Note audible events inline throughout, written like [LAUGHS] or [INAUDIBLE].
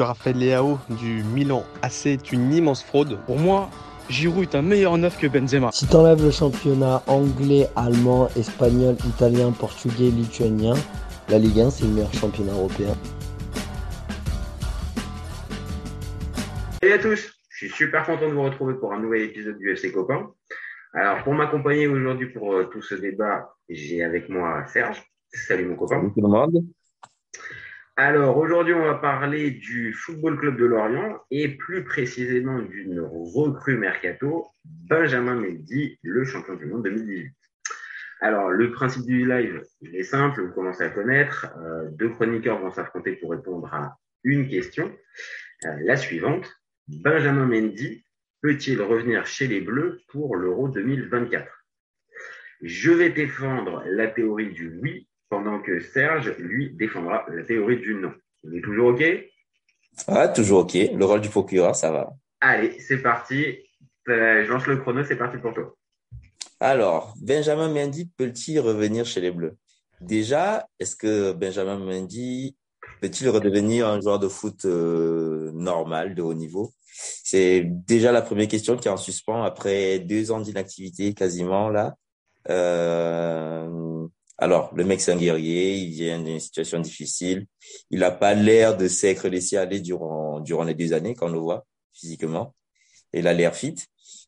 Raphaël Leao du Milan AC est une immense fraude. Pour moi, Giroud est un meilleur neuf que Benzema. Si t'enlèves le championnat anglais, allemand, espagnol, italien, portugais, lituanien, la Ligue 1 c'est le meilleur championnat européen. Salut à tous, je suis super content de vous retrouver pour un nouvel épisode du FC Copain. Alors pour m'accompagner aujourd'hui pour euh, tout ce débat, j'ai avec moi Serge. Salut mon copain. Salut tout le monde. Alors aujourd'hui, on va parler du Football Club de Lorient et plus précisément d'une recrue mercato, Benjamin Mendy, le champion du monde 2018. Alors le principe du live, il est simple, vous commencez à connaître. Euh, deux chroniqueurs vont s'affronter pour répondre à une question. Euh, la suivante, Benjamin Mendy peut-il revenir chez les Bleus pour l'Euro 2024 Je vais défendre la théorie du oui pendant que Serge, lui, défendra la théorie du non. On est toujours OK? Ah, toujours OK. Le rôle du procureur, ça va. Allez, c'est parti. Euh, je lance le chrono, c'est parti pour toi. Alors, Benjamin Mendy peut-il revenir chez les Bleus? Déjà, est-ce que Benjamin Mendy peut-il redevenir un joueur de foot euh, normal, de haut niveau? C'est déjà la première question qui est en suspens après deux ans d'inactivité quasiment là. Euh, alors, le mec, c'est un guerrier, il vient d'une situation difficile. Il n'a pas l'air de s'être laissé aller durant, durant les deux années qu'on le voit physiquement. Il a l'air fit.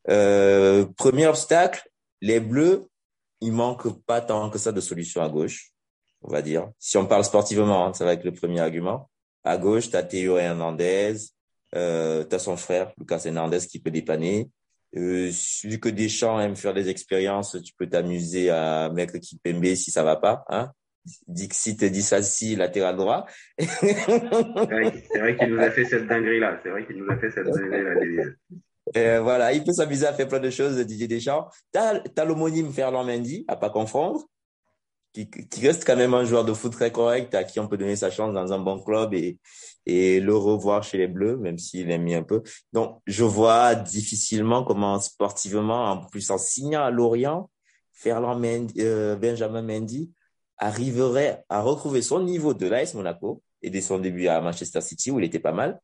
Euh, premier obstacle, les Bleus, il manque pas tant que ça de solutions à gauche, on va dire. Si on parle sportivement, hein, ça va être le premier argument. À gauche, tu as Théo Hernandez, euh, tu as son frère, Lucas Hernandez, qui peut dépanner. Euh, vu que Deschamps aime faire des expériences, tu peux t'amuser à mettre Kipembe si ça va pas. Hein Dixit dit ça si latéral droit. c'est vrai qu'il nous a fait cette dinguerie-là. C'est vrai qu'il nous a fait cette dinguerie-là. Euh, voilà, il peut s'amuser à faire plein de choses, Didier Deschamps. T'as, as l'homonyme Ferland Mendy, à pas confondre, qui, qui reste quand même un joueur de foot très correct, à qui on peut donner sa chance dans un bon club et, et le revoir chez les Bleus, même s'il aime mis un peu. Donc, je vois difficilement comment sportivement, en plus en signant à Lorient, Ferland Mendy, euh, Benjamin Mendy arriverait à retrouver son niveau de l'AS Monaco et dès son début à Manchester City où il était pas mal.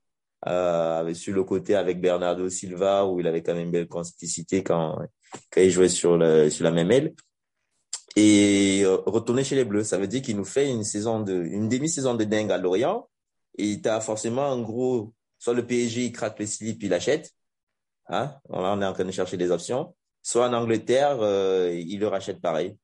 Euh, sur le côté avec Bernardo Silva où il avait quand même une belle complicité quand, quand il jouait sur, le, sur la même aile et euh, retourner chez les Bleus. Ça veut dire qu'il nous fait une saison de, une demi-saison de dingue à Lorient et tu as forcément un gros, soit le PSG, il craque le slip, il achète. Hein? on est en train de chercher des options. Soit en Angleterre, euh, il le rachète pareil.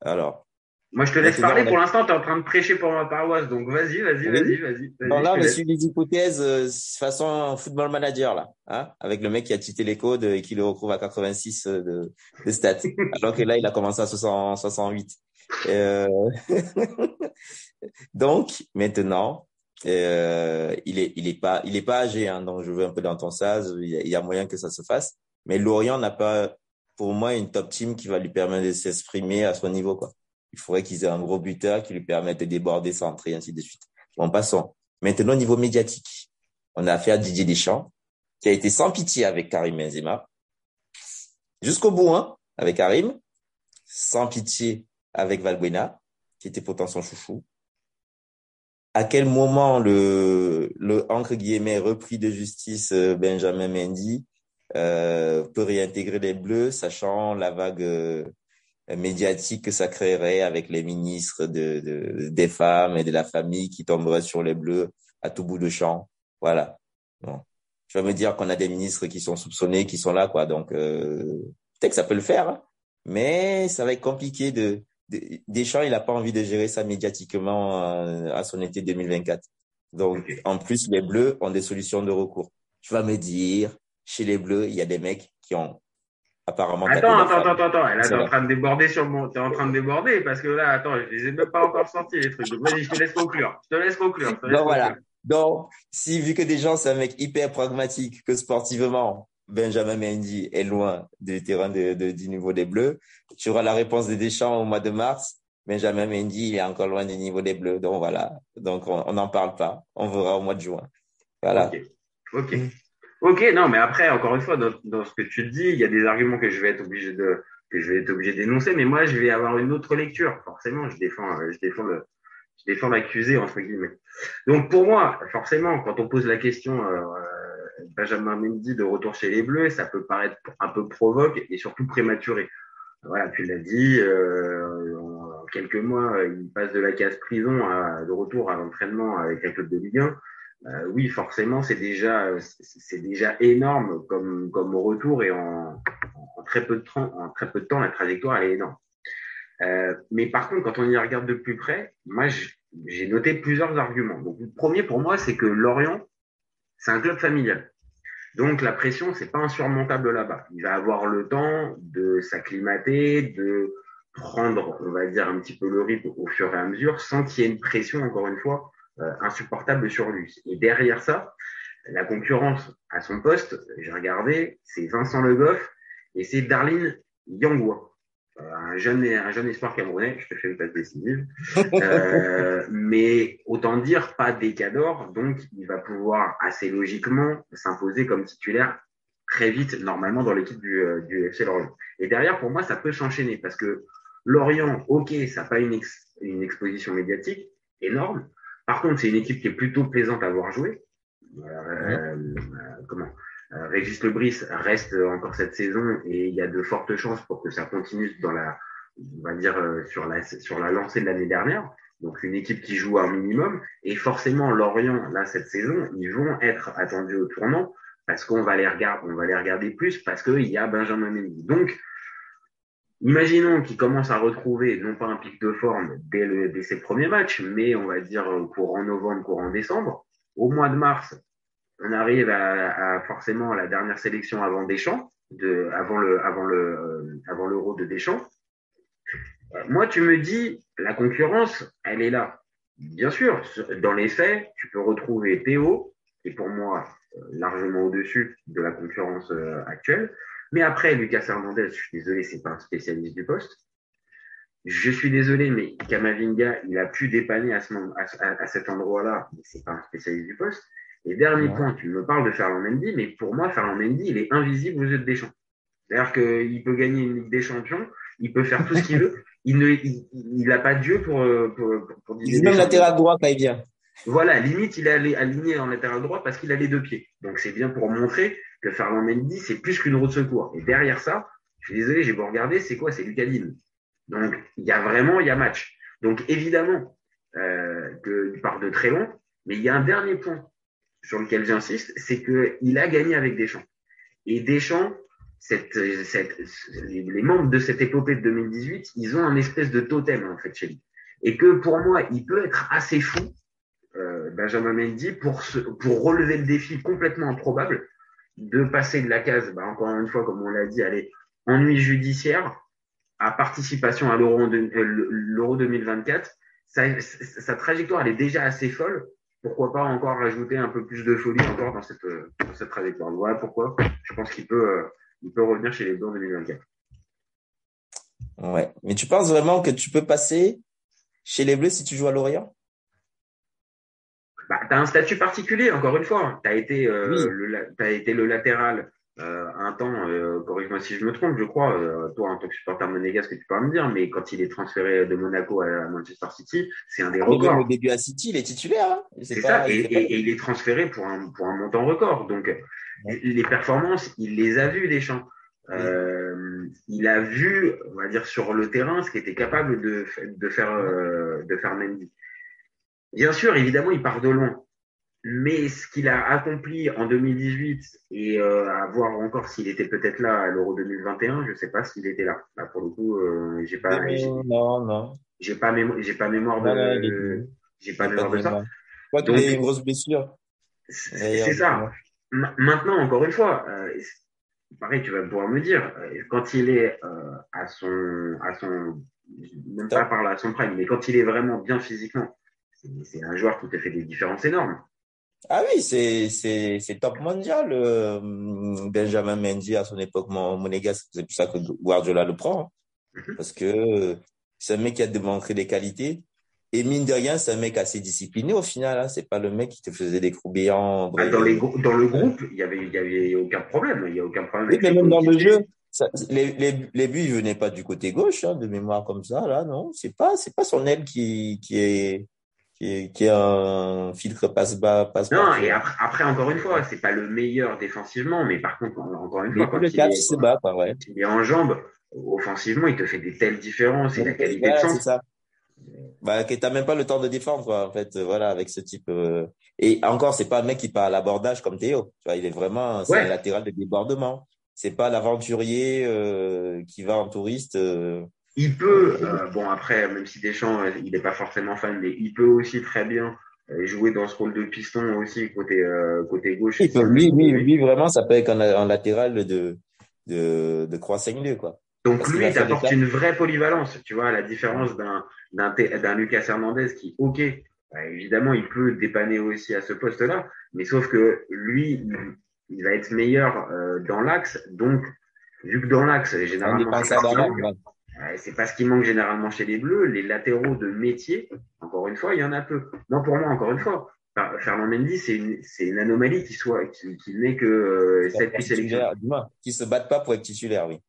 Alors. Moi, je te laisse parler. Pour l'instant, tu es en train de prêcher pour ma paroisse. Donc, vas-y, vas-y, vas-y, vas-y. Vas là, on est sur les hypothèses euh, façon football manager, là. Hein? Avec le mec qui a tité les codes et qui le retrouve à 86 euh, de, de stats. [LAUGHS] alors que là, il a commencé à 68. Euh... [LAUGHS] donc, maintenant, euh, il est, il est pas, il est pas âgé, hein, donc je veux un peu dans ton sas. Il y, a, il y a moyen que ça se fasse. Mais Lorient n'a pas, pour moi, une top team qui va lui permettre de s'exprimer à son niveau, quoi. Il faudrait qu'ils aient un gros buteur qui lui permette de déborder, centrer, ainsi de suite. Bon, passons. Maintenant, au niveau médiatique, on a affaire à Didier Deschamps, qui a été sans pitié avec Karim Benzema. Jusqu'au bout, hein, avec Karim. Sans pitié avec Valbuena, qui était pourtant son chouchou à quel moment le, le entre guillemets repris de justice euh, Benjamin Mendy euh, peut réintégrer les Bleus, sachant la vague euh, médiatique que ça créerait avec les ministres de, de, des femmes et de la famille qui tomberaient sur les Bleus à tout bout de champ. Voilà. Bon. Je vais me dire qu'on a des ministres qui sont soupçonnés, qui sont là, quoi. Donc euh, peut-être que ça peut le faire, hein. mais ça va être compliqué de Deschamps, il n'a pas envie de gérer ça médiatiquement euh, à son été 2024. Donc, en plus, les Bleus ont des solutions de recours. Tu vas me dire, chez les Bleus, il y a des mecs qui ont apparemment. Attends, attends, attends, attends, Là, t'es en train de déborder sur mon, t'es en train de déborder parce que là, attends, je les ai même pas encore sortis les trucs. Vas-y, je te laisse conclure. Je te laisse conclure. Donc voilà. Donc, si vu que des gens, c'est un mec hyper pragmatique, que sportivement, Benjamin Mendy est loin du terrain de, de, du niveau des Bleus. Tu auras la réponse des Deschamps au mois de mars. Benjamin Mendy, il est encore loin du niveau des Bleus. Donc voilà. Donc on n'en parle pas. On verra au mois de juin. Voilà. Ok. Ok. Ok. Non, mais après, encore une fois, dans, ce que tu dis, il y a des arguments que je vais être obligé de que je vais être obligé d'énoncer. Mais moi, je vais avoir une autre lecture. Forcément, je défends, je défends le, je défends l'accusé entre guillemets. Donc pour moi, forcément, quand on pose la question euh, Benjamin Mendy de retour chez les Bleus, ça peut paraître un peu provoque et surtout prématuré. Voilà, tu l'as dit, euh, en quelques mois, il passe de la case prison à, de retour à l'entraînement avec un club de Ligue 1. Euh, oui, forcément, c'est déjà c'est déjà énorme comme comme retour et en, en très peu de temps, en très peu de temps, la trajectoire est énorme. Euh, mais par contre, quand on y regarde de plus près, moi j'ai noté plusieurs arguments. Donc le premier pour moi, c'est que Lorient, c'est un club familial. Donc la pression, c'est pas insurmontable là-bas. Il va avoir le temps de s'acclimater, de prendre, on va dire, un petit peu le rythme au fur et à mesure, sans qu'il y ait une pression, encore une fois, euh, insupportable sur lui. Et derrière ça, la concurrence à son poste, j'ai regardé, c'est Vincent Le Goff et c'est Darlene Yangwa. Euh, un jeune un jeune espoir camerounais, je te fais une passe décisive. Euh, [LAUGHS] mais autant dire pas des cadors, donc il va pouvoir assez logiquement s'imposer comme titulaire très vite normalement dans l'équipe du, euh, du FC Lorient. Et derrière pour moi ça peut s'enchaîner parce que Lorient, ok, ça n'a pas une, une exposition médiatique énorme. Par contre, c'est une équipe qui est plutôt plaisante à voir jouer. Euh, comment? Euh, Régis Lebris reste encore cette saison et il y a de fortes chances pour que ça continue dans la, on va dire euh, sur la sur la lancée de l'année dernière. Donc une équipe qui joue un minimum et forcément Lorient là cette saison ils vont être attendus au tournant parce qu'on va les regarder on va les regarder plus parce qu'il y a Benjamin Mendy. Donc Imaginons qu'il commence à retrouver non pas un pic de forme dès, le, dès ses premiers matchs, mais on va dire courant novembre, courant décembre. Au mois de mars, on arrive à, forcément à la dernière sélection avant Deschamps, de, avant le, avant le, euh, avant l'Euro de Deschamps. Euh, moi, tu me dis, la concurrence, elle est là. Bien sûr, dans les faits, tu peux retrouver Théo, qui est pour moi euh, largement au-dessus de la concurrence actuelle. Mais après, Lucas Hernandez, je suis désolé, c'est pas un spécialiste du poste. Je suis désolé, mais Kamavinga, il a pu dépanner à, ce moment, à, cet endroit-là, mais c'est pas un spécialiste du poste. Et dernier point, tu me parles de Ferland Mendy, mais pour moi, Ferland Mendy, il est invisible aux yeux de Deschamps. C'est-à-dire qu'il peut gagner une Ligue des Champions, il peut faire tout ce qu'il [LAUGHS] veut. Il ne, il, a pas Dieu pour, pour, pour, Il est même latéral droit quand il vient. Voilà, limite, il est aligné en latéral droit parce qu'il a les deux pieds. Donc, c'est bien pour montrer que Ferland Mendy, c'est plus qu'une roue de secours. Et derrière ça, je suis désolé, j'ai beau regarder, c'est quoi? C'est Lucadine. Donc, il y a vraiment, il y a match. Donc, évidemment, euh, il part de très long, mais il y a un dernier point sur lequel j'insiste, c'est qu'il a gagné avec Deschamps. Et Deschamps, cette, les membres de cette épopée de 2018, ils ont un espèce de totem en fait chez lui. Et que pour moi, il peut être assez fou, Benjamin Mendy, pour, relever le défi complètement improbable de passer de la case, bah, encore une fois, comme on l'a dit, allez, ennui judiciaire à participation à l'Euro 2024. Sa, sa trajectoire, elle est déjà assez folle pourquoi pas encore rajouter un peu plus de folie encore dans cette, cette trajectoire? Voilà pourquoi je pense qu'il peut, euh, peut revenir chez les Bleus en 2024. Ouais. Mais tu penses vraiment que tu peux passer chez les Bleus si tu joues à Lorient? Bah, Tu as un statut particulier, encore une fois. Tu as, été, euh, le, as été le latéral euh, un temps, euh, corrige-moi si je me trompe, je crois, euh, toi en tant que supporter monégasque, tu peux me dire, mais quand il est transféré de Monaco à Manchester City, c'est un des records. Au début à City, il est titulaire. Hein c'est ça, et, et, il est transféré pour un, pour un montant record. Donc, les performances, il les a vues, Deschamps. Euh, il a vu, on va dire, sur le terrain, ce qu'il était capable de, de faire, euh, de faire Mendy. Bien sûr, évidemment, il part de loin. Mais ce qu'il a accompli en 2018 et euh, à voir encore s'il était peut-être là à l'Euro 2021, je ne sais pas s'il était là. Là pour le coup, euh, j'ai pas. non, non. J'ai pas mémoire. J'ai pas mémoire de. J'ai pas mémoire de ça. Quoi qu'il ait une grosse blessure. C'est ça. Maintenant, encore une fois, euh, pareil, tu vas pouvoir me dire euh, quand il est euh, à son, à son, même pas par là à son prime, mais quand il est vraiment bien physiquement, c'est un joueur qui te fait des différences énormes. Ah oui, c'est, top mondial. Euh, Benjamin Mendy à son époque monégasque, c'est pour ça que Guardiola le prend. Mhm. Parce que c'est un mec qui a démontré des qualités. Et mine de rien, c'est un mec assez discipliné au final. Hein. C'est pas le mec qui te faisait des coups béants. Ah, dans, les, dans le groupe, il y avait, y avait aucun problème. Il y a aucun problème. Oui, mais même dans le jeu, ça, les, les, les buts, ils venaient pas du côté gauche, hein, de mémoire comme ça, là, non. C'est pas, c'est pas son aile qui, qui est, qui est, qui est un filtre passe-bas, passe Non, et après, après, encore une fois, c'est pas le meilleur défensivement, mais par contre, encore une fois, quand il, cap, est, bas, quoi, ouais. il est en jambes, offensivement, il te fait des telles différences et la qualité Voilà, de centre. ça. Bah, que t'as même pas le temps de défendre, quoi, en fait, euh, voilà, avec ce type. euh, Et encore, c'est pas un mec qui part à l'abordage comme Théo. Tu vois, il est vraiment, c'est Ouais. un latéral de débordement. C'est pas l'aventurier euh, qui va en touriste. euh, Il peut, euh, bon après, même si Deschamps, euh, il n'est pas forcément fan, mais il peut aussi très bien euh, jouer dans ce rôle de piston aussi côté euh, côté gauche. Il peut, lui, lui, lui, vraiment, ça peut être un, un latéral de de de croix quoi. Donc Parce lui, il des une vraie polyvalence, tu vois, à la différence d'un d'un d'un Lucas Hernandez qui, ok, bah, évidemment, il peut dépanner aussi à ce poste-là, mais sauf que lui, il, va être meilleur euh, dans l'axe, donc vu que dans l'axe, généralement, c'est défenseur pas, ce qui d'avant, manque, ouais. ouais, c'est pas ce qui manque généralement chez les Bleus, les latéraux de métier, encore une fois, il y en a peu. Moi, pour moi, encore une fois, Fer- Fernand Mendy, c'est une, c'est une anomalie qui soit, qui, qui n'est que euh, Pour 7 être puis sélection. qui se battent pas pour être titulaire, oui.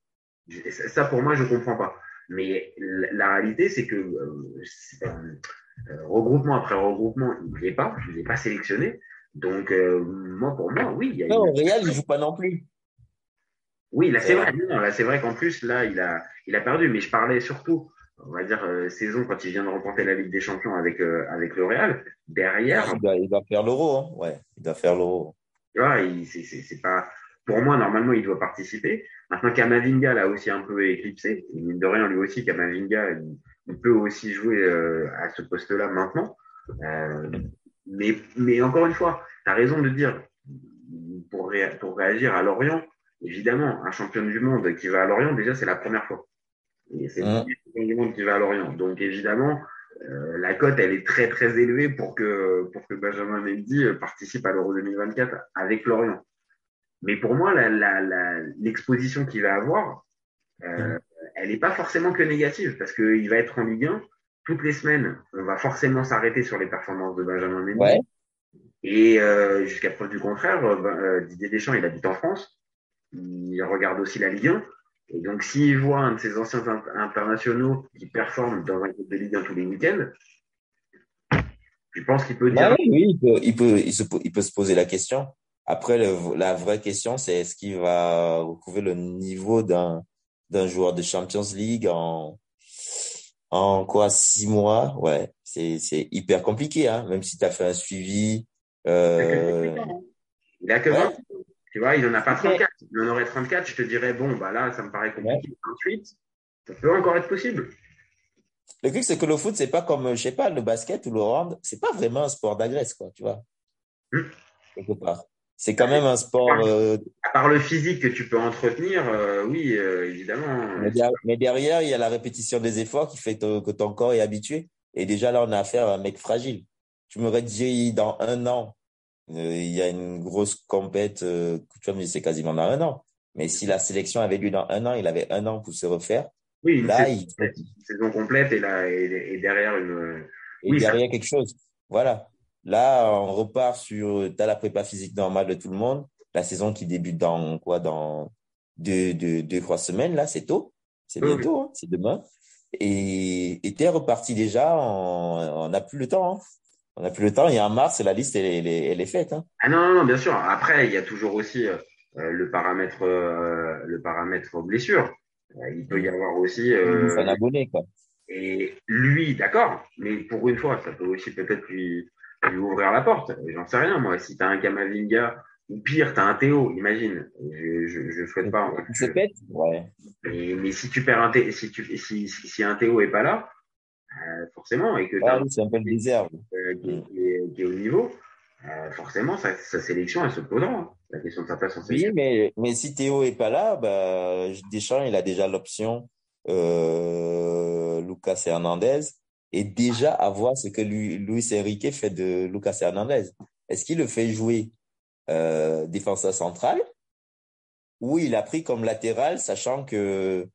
Je- Ça, pour moi, je comprends pas. Mais la, la réalité, c'est que euh, c'est, euh, euh, regroupement après regroupement, il n'est pas, il n'est pas sélectionné. Donc, euh, moi, pour moi, oui, il y a Non, une- au Real, il joue pas non plus. Oui, là, c'est vrai. Non, là, c'est vrai qu'en plus, là, il a, il a perdu. Mais je parlais surtout, on va dire, euh, saison quand il vient de remporter la Ligue des Champions avec, euh, avec le Real. Derrière, Il doit, il doit faire l'euro, hein. Ouais, il doit faire l'euro. Tu vois, il, c'est, pas, pour moi, normalement, il doit participer. Maintenant, Kamavinga l'a aussi un peu éclipsé. Mine de rien, lui aussi, Kamavinga, il, il peut aussi jouer euh, à ce poste-là maintenant. Euh, mais, mais encore une fois, tu as raison de dire, pour, ré- pour réagir à Lorient, évidemment, un champion du monde qui va à Lorient, déjà, c'est la première fois. C'est le Mm. premier champion du monde qui va à Lorient. Donc, évidemment, euh, la cote, elle est très, très élevée pour que, pour que Benjamin Mendy euh, participe à l'Euro 2024 avec Lorient. Mais pour moi, la- la- la- l'exposition qu'il va avoir, euh, elle n'est pas forcément que négative parce qu'il va être en Ligue 1. Toutes les semaines, on va forcément s'arrêter sur les performances de Benjamin Mendy. Ouais. Et euh, jusqu'à preuve du contraire, ben, euh, Didier Deschamps, il habite en France. Il regarde aussi la Ligue 1. Et donc, s'il voit un de ses anciens in- internationaux qui performe dans un club de Ligue 1 tous les week-ends, je pense qu'il peut dire Bah oui, oui, il peut, il peut, il se, il peut se poser la question. Après, le- la vraie question, c'est est-ce qu'il va retrouver le niveau d'un, d'un joueur de Champions League en, en quoi, six mois? Ouais, c'est, c'est hyper compliqué, hein, même si tu as fait un suivi, euh, Il a que Ouais. 20. Tu vois, il en a pas Ok. 34. Il en aurait 34, je te dirais, bon, bah là, ça me paraît compliqué. 28, ça peut encore être possible. Le truc, c'est que le foot, c'est pas comme, je sais pas, le basket ou le hand, c'est pas vraiment un sport d'agresse, quoi, tu vois. Hmm. Quelque part. C'est quand même un sport, euh, À part le physique que tu peux entretenir, euh, oui, euh, évidemment. mais, der- mais derrière, il y a la répétition des efforts qui fait que ton corps est habitué. Et déjà, là, on a affaire à un mec fragile. Tu m'aurais dit, dans un an, euh, il y a une grosse compète, euh, tu vas me dire, c'est quasiment dans un an. Mais si la sélection avait lieu dans un an, il avait un an pour se refaire. Oui, Là, saison, il une saison complète et, là, et, et derrière une. et Oui, ça- derrière quelque chose. Voilà. Là, on repart sur, t'as la prépa physique normale de tout le monde. La saison qui débute dans quoi, dans deux, deux, deux, trois semaines, là, c'est tôt. C'est Oui, bientôt, hein, c'est demain. Et, et t'es reparti déjà, on on n'a plus le temps. Hein. On n'a plus le temps. Et en mars, la liste, elle, est- elle, elle est faite. Hein. Ah non, non, non, bien sûr. Après, il y a toujours aussi euh, euh, le paramètre, euh, le paramètre blessure. Euh, il peut y avoir aussi. euh, un abonné, quoi. Et lui, d'accord, mais pour une fois, ça peut aussi peut-être lui, lui ouvrir la porte. J'en sais rien, moi. Si t'as un Kamavinga, ou pire, t'as un Théo, imagine. Je, je, je souhaite pas. Il se pète Ouais. Mais, mais si tu perds un Théo, si, tu, si, si, si un Théo est pas là, forcément, et que Ah oui, c'est un peu le désert. euh, qui, est- au niveau, euh, forcément, sa, sa sélection, elle se posera. hein. La question de sa place en Oui, sélection. mais, mais si Théo est pas là, bah, Deschamps, il a déjà l'option euh, Lucas Hernandez et déjà à voir ce que lui, Luis Enrique fait de Lucas Hernandez. Est-ce qu'il le fait jouer euh, défenseur central ou il a pris comme latéral, sachant que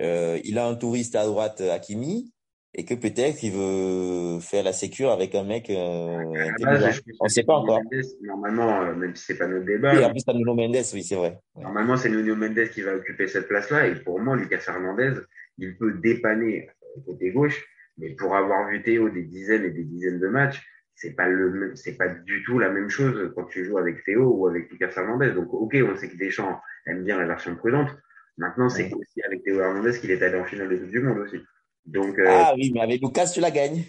euh, il a un touriste à droite, Hakimi, et que peut-être il veut faire la sécure avec un mec euh, base, je pense On que sait pas encore. Mendes, Normalement, euh, même si c'est pas notre débat, Oui, en plus, t'as Nuno Mendes, oui, c'est vrai. Ouais. Normalement, c'est Nuno Mendes qui va occuper cette place-là. Et pour moi, Lucas Hernandez, il peut dépanner euh, côté gauche. Mais pour avoir vu Théo des dizaines et des dizaines de matchs, c'est pas le c'est pas du tout la même chose quand tu joues avec Théo ou avec Lucas Hernandez. Donc ok, on sait que Deschamps aime bien la version prudente. Maintenant, c'est aussi avec Théo Hernandez qu'il est allé en finale de Coupe du Monde aussi. Donc euh, ah oui, mais avec Lucas tu la gagnes.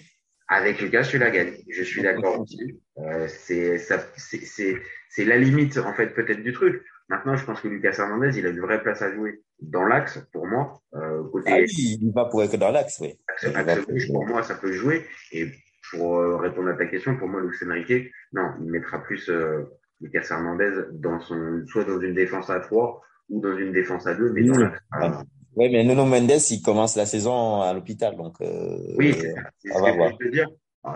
Avec Lucas tu la gagnes. Je suis d'accord aussi. Euh, c'est ça c'est c'est la limite en fait peut-être du truc. Maintenant, je pense que Lucas Hernandez, il a une vraie place à jouer dans l'axe pour moi. Euh, côté... Ah oui, il va pour être dans l'axe, oui. Axe, pour moi, ça peut jouer. Et pour euh, répondre à ta question, pour moi, Luis Enrique, non, il mettra plus euh, Lucas Hernandez dans son, soit dans une défense à 3 ou dans une défense à 2, mais dans la... Oui, mais Nuno Mendes, il commence la saison à l'hôpital, donc. Euh, oui, c'est je veux dire.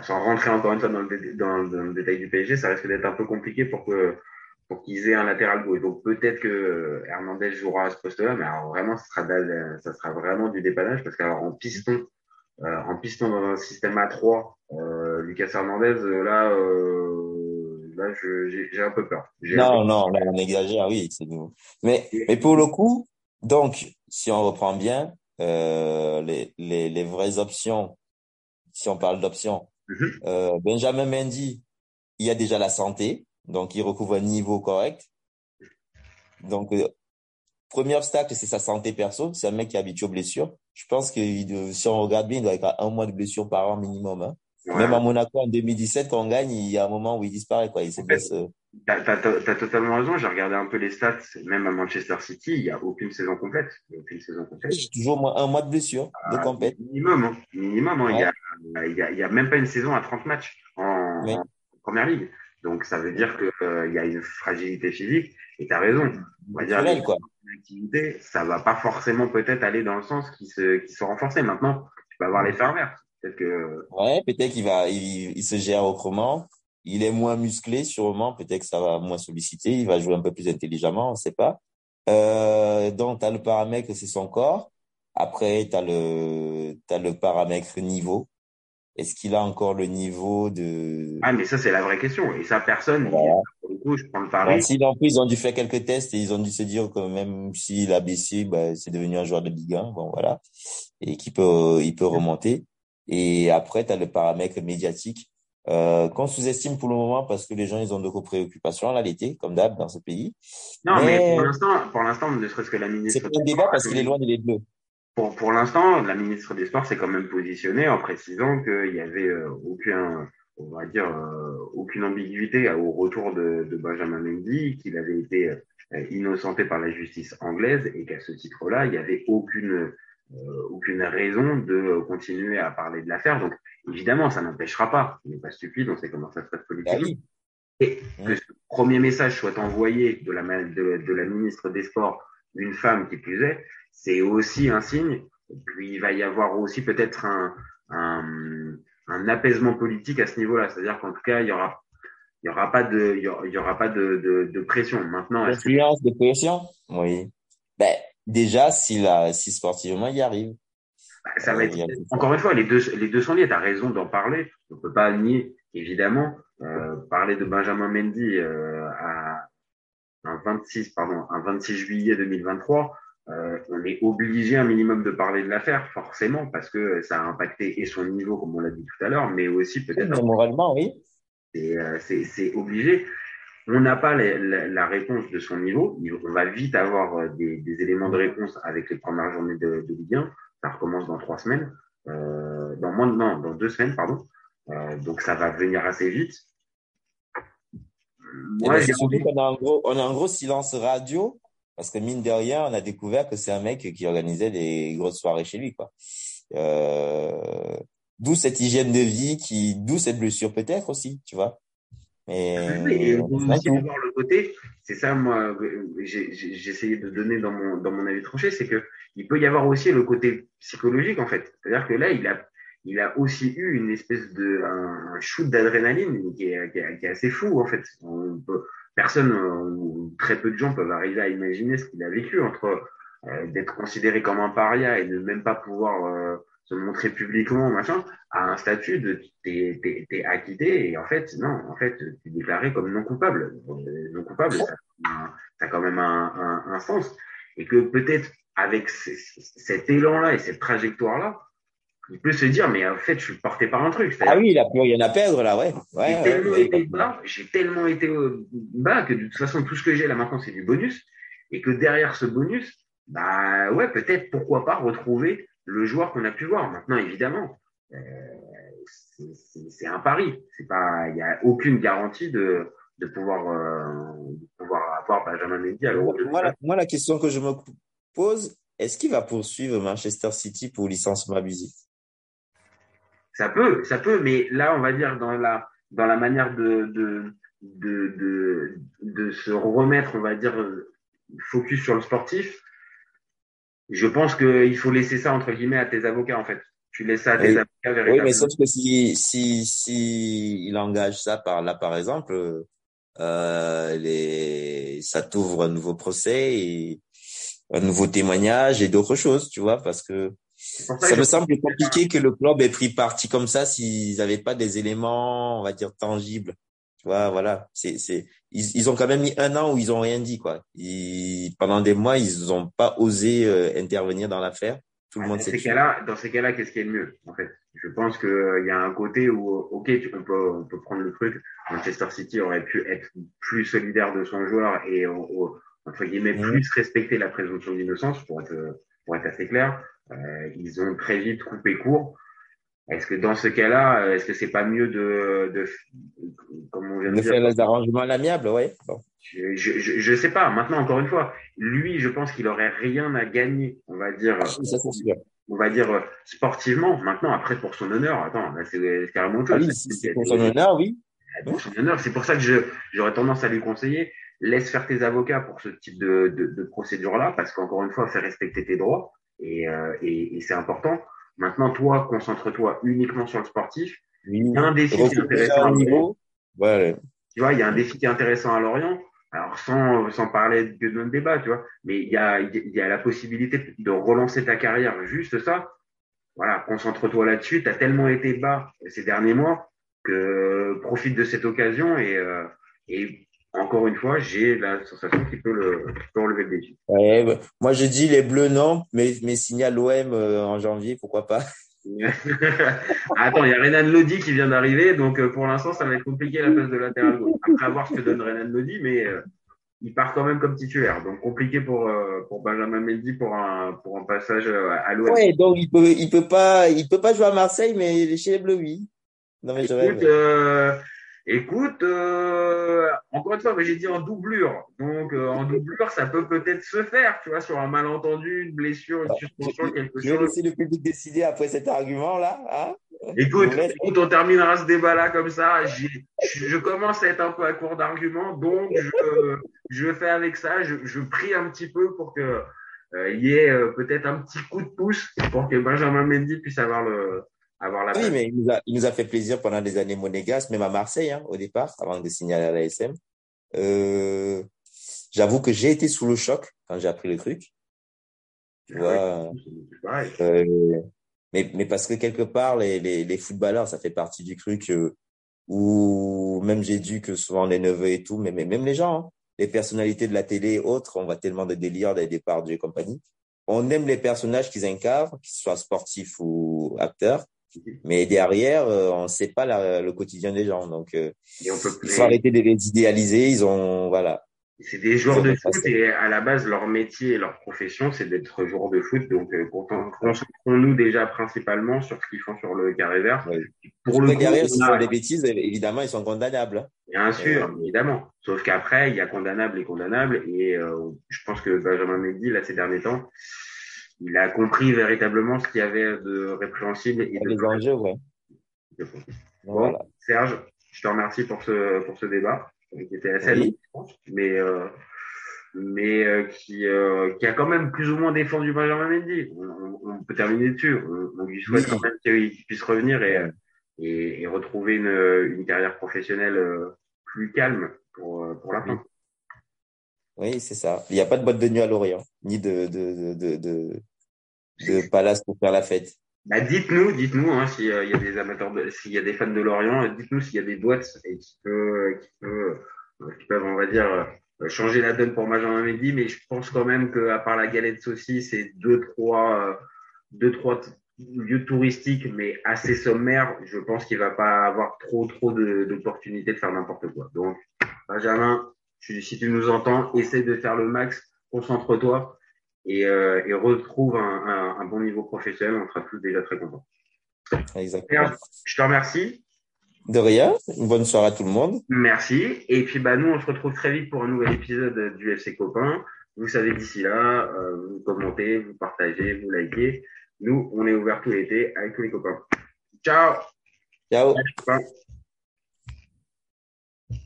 sans rentrer encore une fois dans le, dans, dans le détail du PSG, ça risque d'être un peu compliqué pour que pour qu'ils aient un latéral gauche. Donc peut-être que Hernandez jouera à ce poste-là, mais alors vraiment, ça sera, ça sera vraiment du dépannage parce qu'en piston, euh, en piston dans un système A3, euh, Lucas Hernandez, euh, là, euh, là, j'ai un peu peur. Non, non, là, on exagère, oui, c'est nous. Mais, mais pour le coup, donc, si on reprend bien, euh, les, les, les vraies options, si on parle d'options, mhm. euh, Benjamin Mendy, il y a déjà la santé, donc il recouvre un niveau correct. Donc, euh, premier obstacle, c'est sa santé perso. C'est un mec qui est habitué aux blessures. Je pense que si on regarde bien, il doit être à un mois de blessure par an minimum. Hein. Même à Monaco en 2017, quand on gagne, il y a un moment où il disparaît. Quoi. Il s'est euh. T'as as, totalement raison. J'ai regardé un peu les stats. Même à Manchester City, il n'y a aucune saison complète. Il y a aucune saison complète. Toujours un mois de blessure, de ah, compète. Minimum. Hein. Minimum. Hein. Il n'y a, a, même pas une saison à 30 matchs en, en première ligue. Donc ça veut dire qu'il euh, y a une fragilité physique. Et tu as raison. On va dire quoi. activité, ça va pas forcément peut-être aller dans le sens qui se, qui se renforcer. Maintenant, tu peux avoir les verts. Peut-être que. Ouais, peut-être qu'il va, il, il, se gère autrement. Il est moins musclé, sûrement. Peut-être que ça va moins solliciter. Il va jouer un peu plus intelligemment, on sait pas. Euh, donc, tu as le paramètre, c'est son corps. Après, tu as le, as le paramètre niveau. Est-ce qu'il a encore le niveau de... Ah, mais ça, c'est la vraie question. Et ça, personne, pour le coup, je prends le pari. S'il en plus, ils ont dû faire quelques tests et ils ont dû se dire que même s'il a baissé, bah, c'est devenu un joueur de Ligue 1. Bon, voilà. Et qu'il peut, il peut remonter. Et après, tu as le paramètre médiatique euh, qu'on sous-estime pour le moment parce que les gens, ils ont d'autres préoccupations là l'été, comme d'hab dans ce pays. Non, mais, pour l'instant, pour l'instant, ne serait-ce que la ministre. C'est pas un débat parce qu'il est loin de les deux. Pour, pour l'instant, la ministre des Sports s'est quand même positionnée en précisant qu'il y avait euh, aucun, on va dire, euh, aucune ambiguïté au retour de, de Benjamin Mendy, qu'il avait été euh, innocenté par la justice anglaise et qu'à ce titre-là, il n'y avait aucune, aucune raison de continuer à parler de l'affaire. Donc, évidemment, ça n'empêchera pas. Il n'est pas stupide, on sait comment ça se passe politiquement. Bah et que ce premier message soit envoyé de la, de, de la ministre des Sports, une femme qui plus est, c'est aussi un signe. Et puis il va y avoir aussi peut-être un, un, un, apaisement politique à ce niveau-là. C'est-à-dire qu'en tout cas, il y aura il y aura pas de il y aura, pas de, de, de pression maintenant influence de pression? Oui ben déjà si la si sportivement il y arrive bah, ça va être, encore une fois les deux les deux sont liés tu as raison d'en parler on peut pas nier évidemment euh, parler de Benjamin Mendy euh, à un 26 pardon un 26 juillet 2023 euh, on est obligé un minimum de parler de l'affaire, forcément, parce que ça a impacté et son niveau, comme on l'a dit tout à l'heure, mais aussi peut-être. moralement, oui. Euh, c'est obligé. On n'a pas la, réponse de son niveau. On va vite avoir euh, des, éléments de réponse avec les premières journées de, de Ligue 1. Ça recommence dans trois semaines, euh, dans moins de non, dans deux semaines, pardon. Euh, donc ça va venir assez vite. Moi, on a, un gros, on a un gros silence radio parce que mine de rien, on a découvert que c'est un mec qui organisait des grosses soirées chez lui, quoi. Euh, d'où cette hygiène de vie, qui, d'où cette blessure peut-être aussi, tu vois. Mais oui, on voir le côté, c'est ça moi, j'ai essayé de donner dans mon dans mon avis tranché, c'est que il peut y avoir aussi le côté psychologique en fait. C'est-à-dire que là, il a il a aussi eu une espèce de un, shoot d'adrénaline qui est, qui, est, qui est assez fou en fait. On peut, personne ou très peu de gens peuvent arriver à imaginer ce qu'il a vécu entre euh, d'être considéré comme un paria et de même pas pouvoir euh, se montrer publiquement machin à un statut de t'es t'es acquitté et en fait non en fait t'es déclaré comme non coupable non coupable ça, ça a quand même un, un, un sens et que peut-être avec cet élan là et cette trajectoire là il peut se dire, mais en fait, je suis porté par un truc. Ah oui, il a plus rien à perdre, là, ouais. ouais j'ai tellement, ouais, été bas, j'ai tellement été euh, bas que de toute façon, tout ce que j'ai là maintenant, c'est du bonus. Et que derrière ce bonus, bah ouais, peut-être, pourquoi pas retrouver le joueur qu'on a pu voir. Maintenant, évidemment, euh, c'est un pari. C'est pas, il n'y a aucune garantie de, de pouvoir, euh, de pouvoir avoir Benjamin Mendy à l'Euro. Moi, la, moi, la question que je me pose, est-ce qu'il va poursuivre Manchester City pour licenciement abusif Ça peut, ça peut, mais là, on va dire dans la, dans la manière de, de, de, de, de se remettre, on va dire, focus sur le sportif, je pense qu'il faut laisser ça, entre guillemets, à tes avocats, en fait. Tu laisses ça à tes oui. avocats véritablement. Oui, mais sauf que si, si, si il engage ça par là, par exemple, euh, les, ça t'ouvre un nouveau procès et un nouveau témoignage et d'autres choses, tu vois, parce que ça, ça me semble compliqué que le club ait pris parti comme ça s'ils n'avaient pas des éléments, on va dire, tangibles. Tu vois, voilà, c'est, c'est, ils, ils ont quand même mis un an où ils ont rien dit, quoi. Ils, pendant des mois, ils n'ont pas osé euh, intervenir dans l'affaire. Tout le Ah, monde dans sait. ces cas-là, dans ces cas-là, qu'est-ce qui est le mieux, en fait? Je pense qu'il euh, y a un côté où, ok, tu, on, peut, on peut prendre le truc. Manchester City aurait pu être plus solidaire de son joueur et au, entre guillemets Mhm. plus respecter la présomption d'innocence, pour être pour être assez clair. Euh, ils ont très vite coupé court. Est-ce que dans ce cas-là, euh, est-ce que c'est pas mieux de, de comme on vient de De faire les arrangements à l'amiable. Bon. je, je, je, sais pas. Maintenant, encore une fois, lui, je pense qu'il aurait rien à gagner, on va dire, Ça, c'est sûr. on va dire sportivement. Maintenant, après pour son honneur, attends, là c'est carrément autre Ah chose. oui, c'est pour son honneur, oui. Pour son honneur, c'est pour ça que je j'aurais tendance à lui conseiller laisse faire tes avocats pour ce type de, de, de procédure-là, parce qu'encore une fois, faire respecter tes droits et, euh, et, et c'est important. Maintenant, toi, concentre-toi uniquement sur le sportif. Il y a un défi qui est intéressant. à Lorient. Ouais. Tu vois, il y a un défi qui est intéressant à Lorient. Alors, sans, sans parler de notre débat, tu vois, mais il y a, il y a la possibilité de relancer ta carrière, juste ça. Voilà, concentre-toi là-dessus. Tu as tellement été bas ces derniers mois que profite de cette occasion et, euh, et encore une fois, j'ai la sensation qu'il peut, le, peut relever le défi. Ouais, bah, moi je dis les bleus non, mais, mais signal l'OM euh, en janvier, pourquoi pas? [LAUGHS] Attends, il y a Renan Lodi qui vient d'arriver, donc euh, pour l'instant, ça va être compliqué la place de latéral gauche. Après, à voir ce que donne Renan Lodi, mais euh, il part quand même comme titulaire. Donc compliqué pour, euh, pour Benjamin Mendy pour un, pour un passage euh, à l'OM. Ouais, donc il peut, il peut pas, il peut pas jouer à Marseille, mais chez les bleus, oui. Non mais je rêve. Écoute, euh, écoute euh, encore une fois, mais j'ai dit en doublure. Donc euh, en doublure, ça peut peut-être se faire, tu vois, sur un malentendu, une blessure, une suspension, quelque Je vais chose. laisser le public décider après cet argument-là. Hein? Écoute, écoute, on terminera ce débat-là comme ça. Je, je commence à être un peu à court d'arguments, donc je, je fais avec ça. Je, je prie un petit peu pour que euh, y ait euh, peut-être un petit coup de pouce pour que Benjamin Mendy puisse avoir le avoir la Oui, mais il nous, a, il nous a fait plaisir pendant des années monégasques, même à Marseille, hein, au départ, avant de signer à l'ASM. Euh, J'avoue que j'ai été sous le choc quand j'ai appris le truc. Tu vois, C'est pareil. euh, mais, mais parce que quelque part, les, les, les footballeurs, ça fait partie du truc euh, où même j'ai dû que souvent les neveux et tout, mais, mais même les gens, hein, les personnalités de la télé et autres, on voit tellement de délire des départs et compagnie. On aime les personnages qu'ils incarnent, qu'ils soient sportifs ou acteurs, mais derrière, euh, on ne sait pas la- le quotidien des gens. Donc, euh, Et on peut il faut arrêter de les idéaliser. Ils ont, voilà. C'est des joueurs de foot et à la base, leur métier et leur profession, c'est d'être joueur de foot. Donc, euh, concentrons-nous déjà principalement sur ce qu'ils font sur le carré vert. Ouais. Pour le derrière, on s'ils font des bêtises, évidemment, ils sont condamnables. hein. Bien sûr, Euh, évidemment. Sauf qu'après, il y a condamnable et condamnable. Et euh, je pense que Benjamin Mendy, là, ces derniers temps, il a compris véritablement ce qu'il y avait de répréhensible et de Les enjeux, ouais. Voilà. Serge, je te remercie pour ce, pour ce débat, qui était assez Oui. long, mais, euh, mais euh, qui, euh, qui a quand même plus ou moins défendu Benjamin Mendy. On, on- on peut terminer dessus. On, on lui souhaite Oui. quand même qu'il puisse revenir et, et, et retrouver une, une carrière professionnelle plus calme pour, pour la fin. Oui, c'est ça. Il n'y a pas de boîte de nuit à Lorient, ni de, de, de, de, de, de palace pour faire la fête. Bah, dites-nous, dites-nous, hein, s'il y a des amateurs, de- s'il y a des fans de Lorient, euh, dites-nous s'il y a des boîtes et qui, peut, qui, euh, qui peuvent, on va dire, euh, changer la donne pour Benjamin Mendy. Mais je pense quand même qu'à part la galette saucisse et deux, trois, euh, deux, trois t- lieu touristique, mais assez sommaire, je pense qu'il va pas avoir trop, trop d'opportunités de, faire n'importe quoi. Donc, Benjamin, si tu nous entends, essaie de faire le max, concentre-toi et, euh, et, retrouve un, un, un, bon niveau professionnel. On sera tous déjà très contents. Exactement. Je te remercie. De rien. Une bonne soirée à tout le monde. Merci. Et puis, bah, nous, on se retrouve très vite pour un nouvel épisode du FC Copain. Vous savez, d'ici là, euh, vous commentez, vous partagez, vous likez. Nous, on est ouvert tout l'été avec tous les copains. Ciao. Ciao.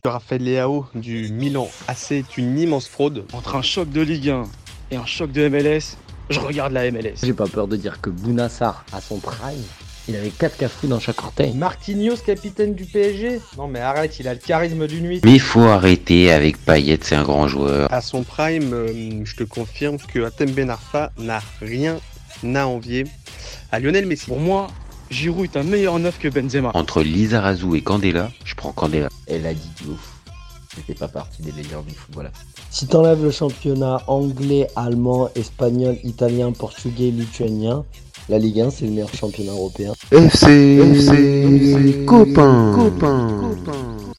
Raphaël Leao du Milan AC est une immense fraude. Entre un choc de Ligue 1 et un choc de MLS, je regarde la MLS. J'ai pas peur de dire que Bounassar, à son prime, il avait 4 cafous dans chaque orteil. Marquinhos, capitaine du PSG Non mais arrête, il a le charisme d'une nuit. Mais il faut arrêter avec Payet, c'est un grand joueur. À son prime, euh, je te confirme que Atem Ben Arfa n'a rien à envier à Lionel Messi. Pour moi, Giroud est un meilleur neuf que Benzema. Entre Lizarazu et Candela, je prends Candela. Elle a dit du ouf. C'était pas partie des légendes du football. Si t'enlèves le championnat anglais, allemand, espagnol, italien, portugais, lituanien, la Ligue 1 c'est le meilleur championnat européen. FC, FC, copain, copain.